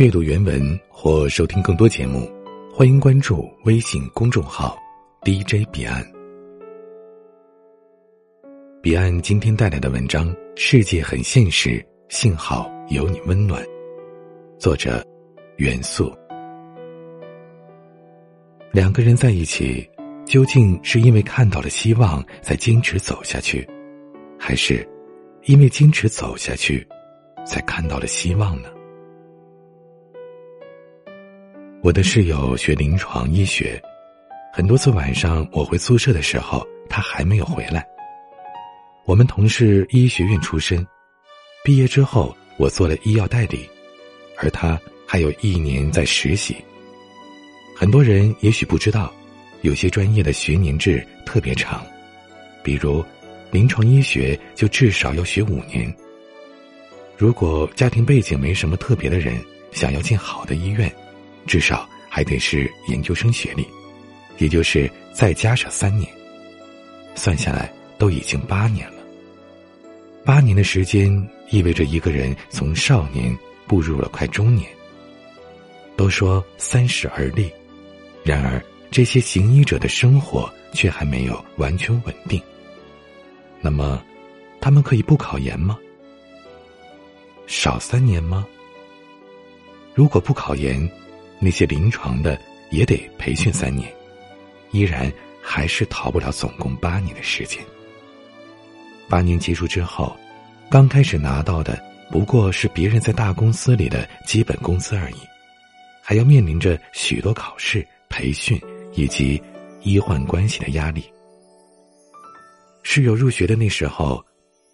阅读原文或收听更多节目，欢迎关注微信公众号 DJ 彼岸。彼岸今天带来的文章《世界很现实，幸好有你温暖》，作者元素。两个人在一起，究竟是因为看到了希望才坚持走下去，还是因为坚持走下去才看到了希望呢？我的室友学临床医学，很多次晚上我回宿舍的时候，他还没有回来。我们同是医学院出身，毕业之后我做了医药代理，而他还有一年在实习。很多人也许不知道，有些专业的学年制特别长，比如临床医学就至少要学五年。如果家庭背景没什么特别的人，想要进好的医院。至少还得是研究生学历，也就是再加上三年，算下来都已经八年了。八年的时间意味着一个人从少年步入了快中年。都说三十而立，然而这些行医者的生活却还没有完全稳定。那么，他们可以不考研吗？少三年吗？如果不考研？那些临床的也得培训三年，依然还是逃不了总共八年的时间。八年结束之后，刚开始拿到的不过是别人在大公司里的基本工资而已，还要面临着许多考试、培训以及医患关系的压力。室友入学的那时候，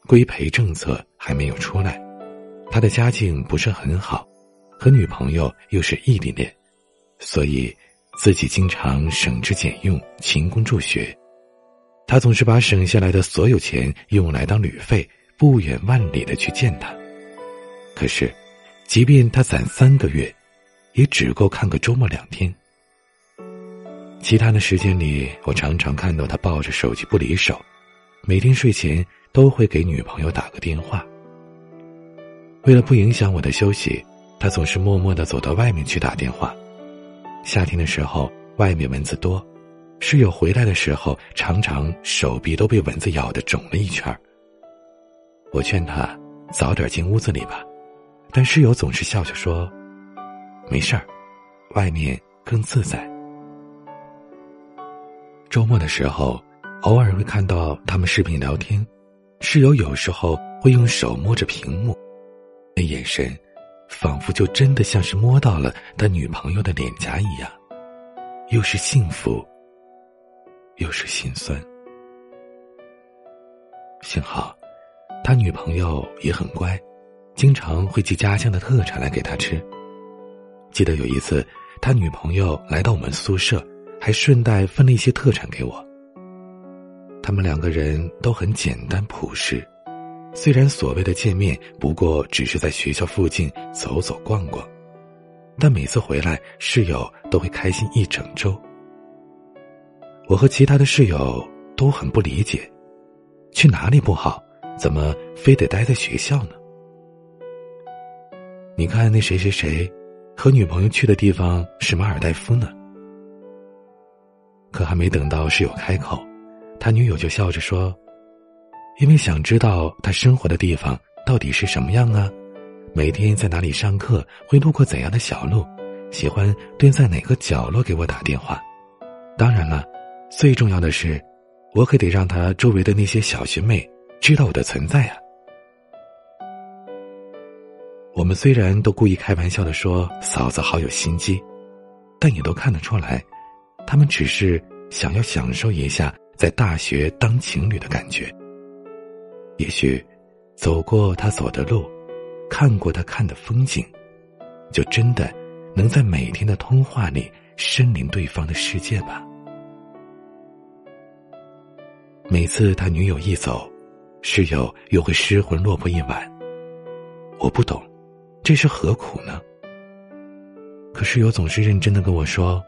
规培政策还没有出来，他的家境不是很好。和女朋友又是异地恋，所以自己经常省吃俭用、勤工助学。他总是把省下来的所有钱用来当旅费，不远万里的去见她。可是，即便他攒三个月，也只够看个周末两天。其他的时间里，我常常看到他抱着手机不离手，每天睡前都会给女朋友打个电话。为了不影响我的休息。他总是默默的走到外面去打电话。夏天的时候，外面蚊子多，室友回来的时候，常常手臂都被蚊子咬的肿了一圈我劝他早点进屋子里吧，但室友总是笑笑说：“没事儿，外面更自在。”周末的时候，偶尔会看到他们视频聊天，室友有时候会用手摸着屏幕，那眼神。仿佛就真的像是摸到了他女朋友的脸颊一样，又是幸福，又是心酸。幸好，他女朋友也很乖，经常会寄家乡的特产来给他吃。记得有一次，他女朋友来到我们宿舍，还顺带分了一些特产给我。他们两个人都很简单朴实。虽然所谓的见面不过只是在学校附近走走逛逛，但每次回来室友都会开心一整周。我和其他的室友都很不理解，去哪里不好，怎么非得待在学校呢？你看那谁谁谁，和女朋友去的地方是马尔代夫呢。可还没等到室友开口，他女友就笑着说。因为想知道他生活的地方到底是什么样啊，每天在哪里上课，会路过怎样的小路，喜欢蹲在哪个角落给我打电话。当然了，最重要的是，我可得让他周围的那些小学妹知道我的存在啊。我们虽然都故意开玩笑的说嫂子好有心机，但也都看得出来，他们只是想要享受一下在大学当情侣的感觉。也许，走过他走的路，看过他看的风景，就真的能在每天的通话里身临对方的世界吧。每次他女友一走，室友又会失魂落魄一晚。我不懂，这是何苦呢？可室友总是认真的跟我说，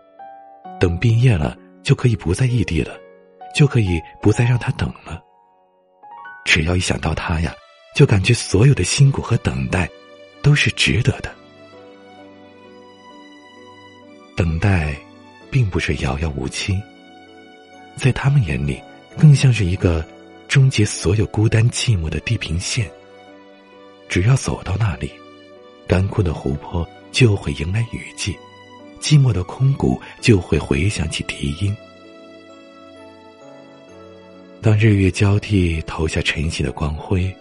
等毕业了就可以不在异地了，就可以不再让他等了。只要一想到他呀，就感觉所有的辛苦和等待，都是值得的。等待，并不是遥遥无期。在他们眼里，更像是一个终结所有孤单寂寞的地平线。只要走到那里，干枯的湖泊就会迎来雨季，寂寞的空谷就会回响起笛音。当日月交替投下晨曦的光辉，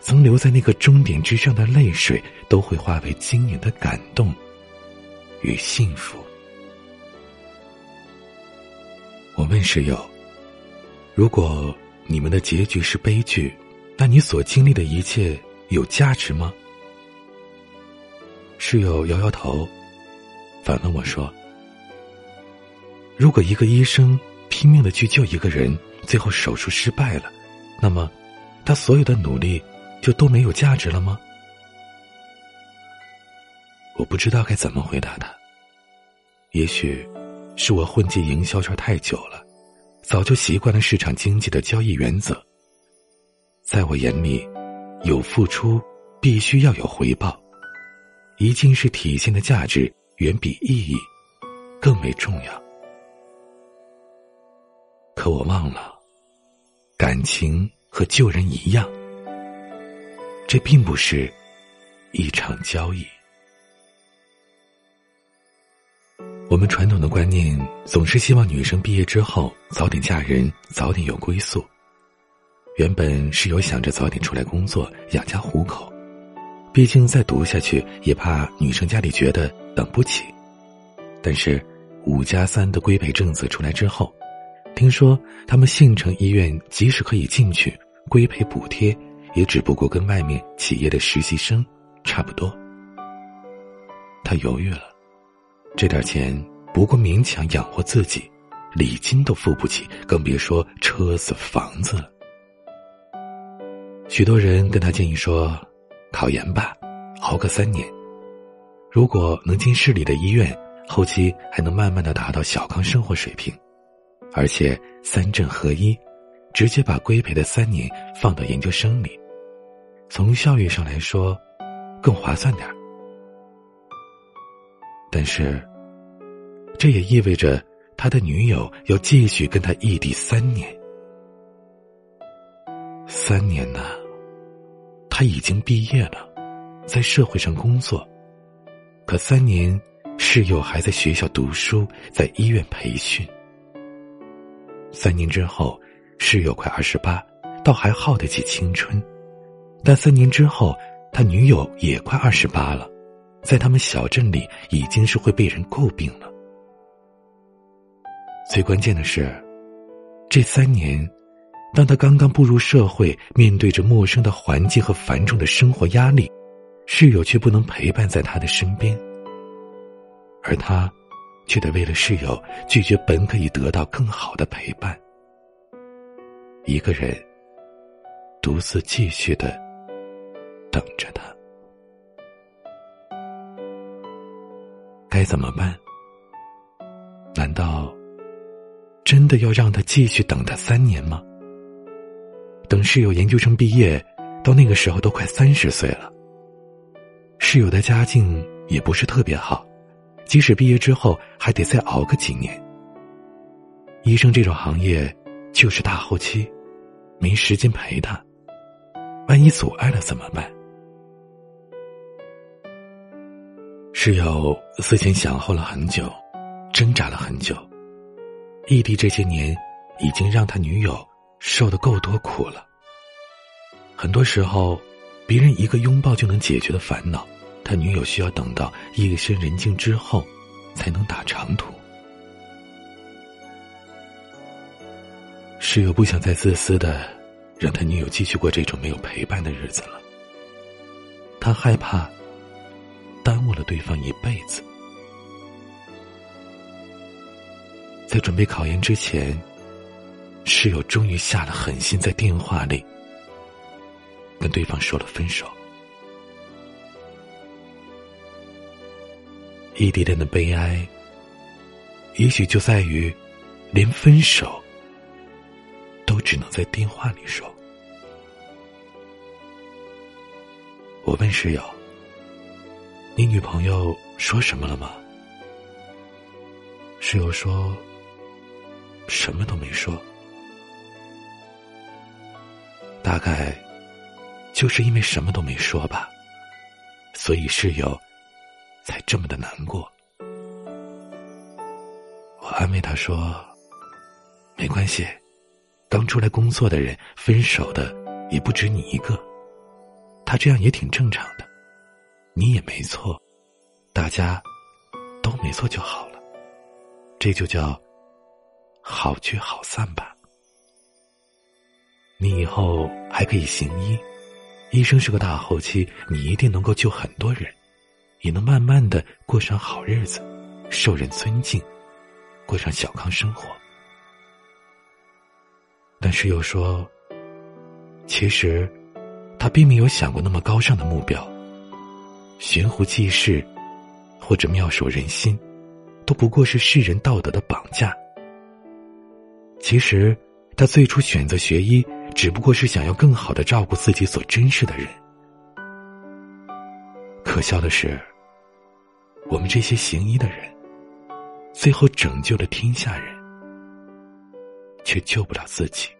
曾留在那个终点之上的泪水，都会化为晶莹的感动与幸福。我问室友：“如果你们的结局是悲剧，那你所经历的一切有价值吗？”室友摇摇头，反问我说：“如果一个医生拼命的去救一个人，”最后手术失败了，那么，他所有的努力就都没有价值了吗？我不知道该怎么回答他。也许，是我混迹营销圈太久了，早就习惯了市场经济的交易原则。在我眼里，有付出必须要有回报，一件事体现的价值远比意义更为重要。可我忘了。感情和救人一样，这并不是一场交易。我们传统的观念总是希望女生毕业之后早点嫁人，早点有归宿。原本是有想着早点出来工作养家糊口，毕竟再读下去也怕女生家里觉得等不起。但是五加三的规培政策出来之后。听说他们县城医院即使可以进去，规培补贴也只不过跟外面企业的实习生差不多。他犹豫了，这点钱不过勉强养活自己，礼金都付不起，更别说车子房子了。许多人跟他建议说：“考研吧，熬个三年，如果能进市里的医院，后期还能慢慢的达到小康生活水平。”而且三证合一，直接把规培的三年放到研究生里，从效率上来说，更划算点儿但是，这也意味着他的女友要继续跟他异地三年。三年呐，他已经毕业了，在社会上工作，可三年室友还在学校读书，在医院培训。三年之后，室友快二十八，倒还耗得起青春；但三年之后，他女友也快二十八了，在他们小镇里已经是会被人诟病了。最关键的是，这三年，当他刚刚步入社会，面对着陌生的环境和繁重的生活压力，室友却不能陪伴在他的身边，而他。却得为了室友拒绝本可以得到更好的陪伴，一个人独自继续的等着他，该怎么办？难道真的要让他继续等他三年吗？等室友研究生毕业，到那个时候都快三十岁了，室友的家境也不是特别好。即使毕业之后还得再熬个几年，医生这种行业就是大后期，没时间陪他，万一阻碍了怎么办？室友思前想后了很久，挣扎了很久，异地这些年已经让他女友受的够多苦了。很多时候，别人一个拥抱就能解决的烦恼。他女友需要等到夜深人静之后，才能打长途。室友不想再自私的让他女友继续过这种没有陪伴的日子了。他害怕耽误了对方一辈子。在准备考研之前，室友终于下了狠心，在电话里跟对方说了分手。异地恋的悲哀，也许就在于，连分手都只能在电话里说。我问室友：“你女朋友说什么了吗？”室友说：“什么都没说。”大概就是因为什么都没说吧，所以室友才这么的难过。我安慰他说：“没关系，刚出来工作的人分手的也不止你一个，他这样也挺正常的，你也没错，大家都没错就好了，这就叫好聚好散吧。你以后还可以行医，医生是个大后期，你一定能够救很多人，也能慢慢的过上好日子，受人尊敬。”过上小康生活，但是又说，其实他并没有想过那么高尚的目标。悬壶济世，或者妙手仁心，都不过是世人道德的绑架。其实他最初选择学医，只不过是想要更好的照顾自己所珍视的人。可笑的是，我们这些行医的人。最后拯救了天下人，却救不了自己。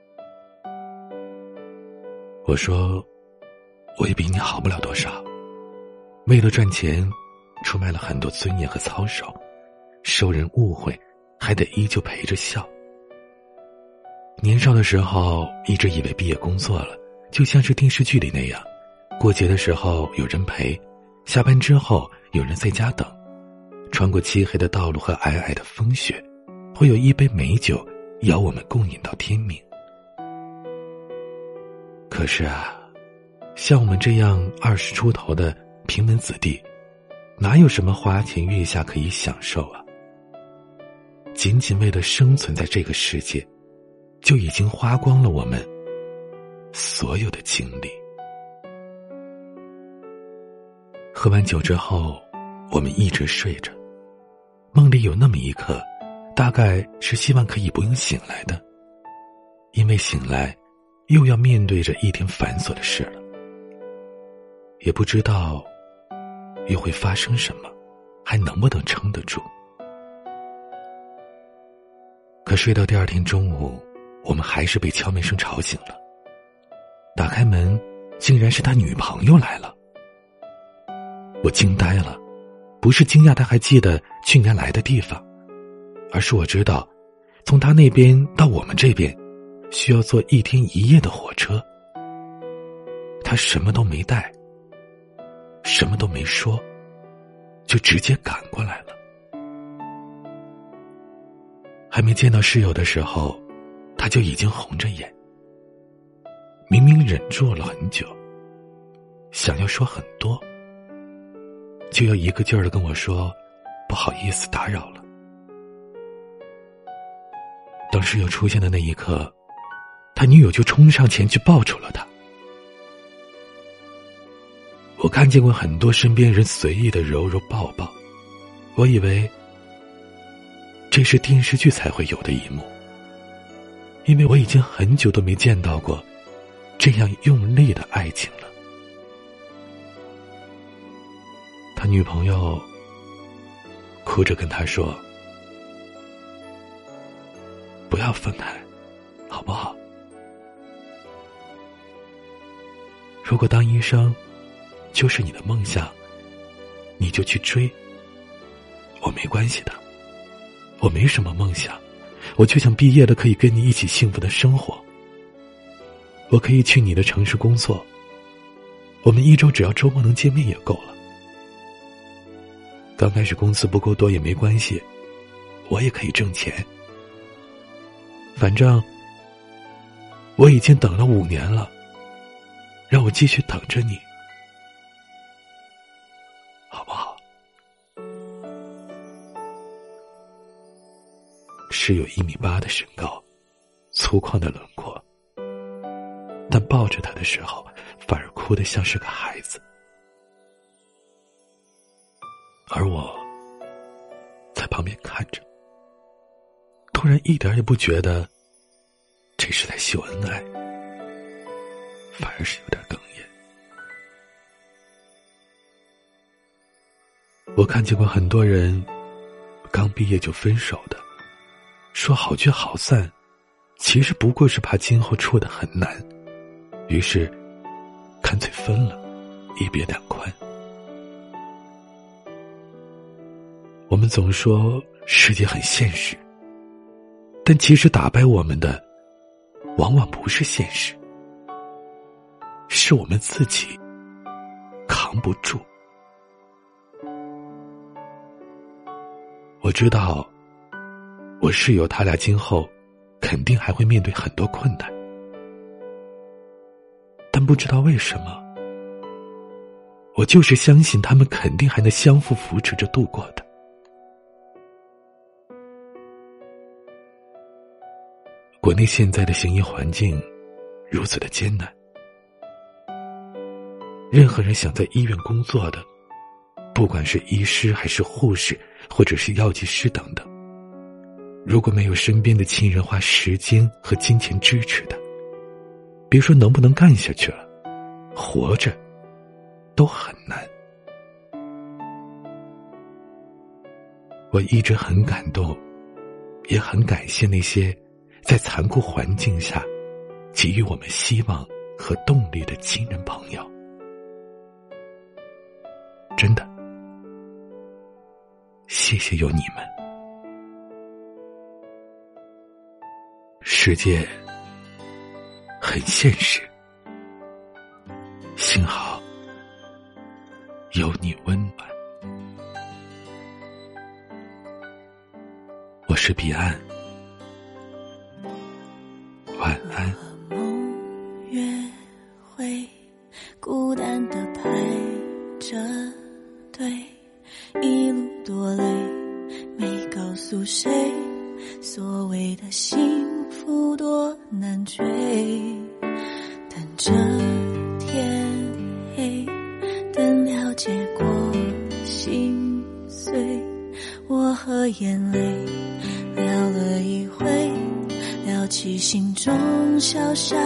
我说，我也比你好不了多少。为了赚钱，出卖了很多尊严和操守，受人误会，还得依旧陪着笑。年少的时候，一直以为毕业工作了，就像是电视剧里那样，过节的时候有人陪，下班之后有人在家等。穿过漆黑的道路和皑皑的风雪，会有一杯美酒邀我们共饮到天明。可是啊，像我们这样二十出头的平门子弟，哪有什么花前月下可以享受啊？仅仅为了生存在这个世界，就已经花光了我们所有的精力。喝完酒之后，我们一直睡着。梦里有那么一刻，大概是希望可以不用醒来的，因为醒来又要面对着一天繁琐的事了，也不知道又会发生什么，还能不能撑得住。可睡到第二天中午，我们还是被敲门声吵醒了。打开门，竟然是他女朋友来了，我惊呆了。不是惊讶，他还记得去年来的地方，而是我知道，从他那边到我们这边，需要坐一天一夜的火车。他什么都没带，什么都没说，就直接赶过来了。还没见到室友的时候，他就已经红着眼，明明忍住了很久，想要说很多。就要一个劲儿的跟我说：“不好意思，打扰了。”当室友出现的那一刻，他女友就冲上前去抱住了他。我看见过很多身边人随意的揉揉抱抱，我以为这是电视剧才会有的一幕，因为我已经很久都没见到过这样用力的爱情了。女朋友哭着跟他说：“不要分开，好不好？如果当医生就是你的梦想，你就去追。我没关系的，我没什么梦想，我就想毕业了可以跟你一起幸福的生活。我可以去你的城市工作，我们一周只要周末能见面也够了。”刚开始工资不够多也没关系，我也可以挣钱。反正我已经等了五年了，让我继续等着你，好不好？是有一米八的身高，粗犷的轮廓，但抱着他的时候，反而哭得像是个孩子。而我在旁边看着，突然一点也不觉得这是在秀恩爱，反而是有点哽咽。我看见过很多人刚毕业就分手的，说好聚好散，其实不过是怕今后处的很难，于是干脆分了，一别两宽。我们总说世界很现实，但其实打败我们的，往往不是现实，是我们自己扛不住。我知道，我室友他俩今后肯定还会面对很多困难，但不知道为什么，我就是相信他们肯定还能相互扶持着度过的。国内现在的行医环境如此的艰难，任何人想在医院工作的，不管是医师还是护士。或者是药剂师等等，如果没有身边的亲人花时间和金钱支持的，别说能不能干下去了，活着都很难。我一直很感动，也很感谢那些在残酷环境下给予我们希望和动力的亲人朋友，真的。谢谢有你们。世界很现实，幸好有你温暖。我是彼岸，诉谁，所谓的幸福多难追。等着天黑，等了解过心碎，我和眼泪聊了一回，聊起心中小小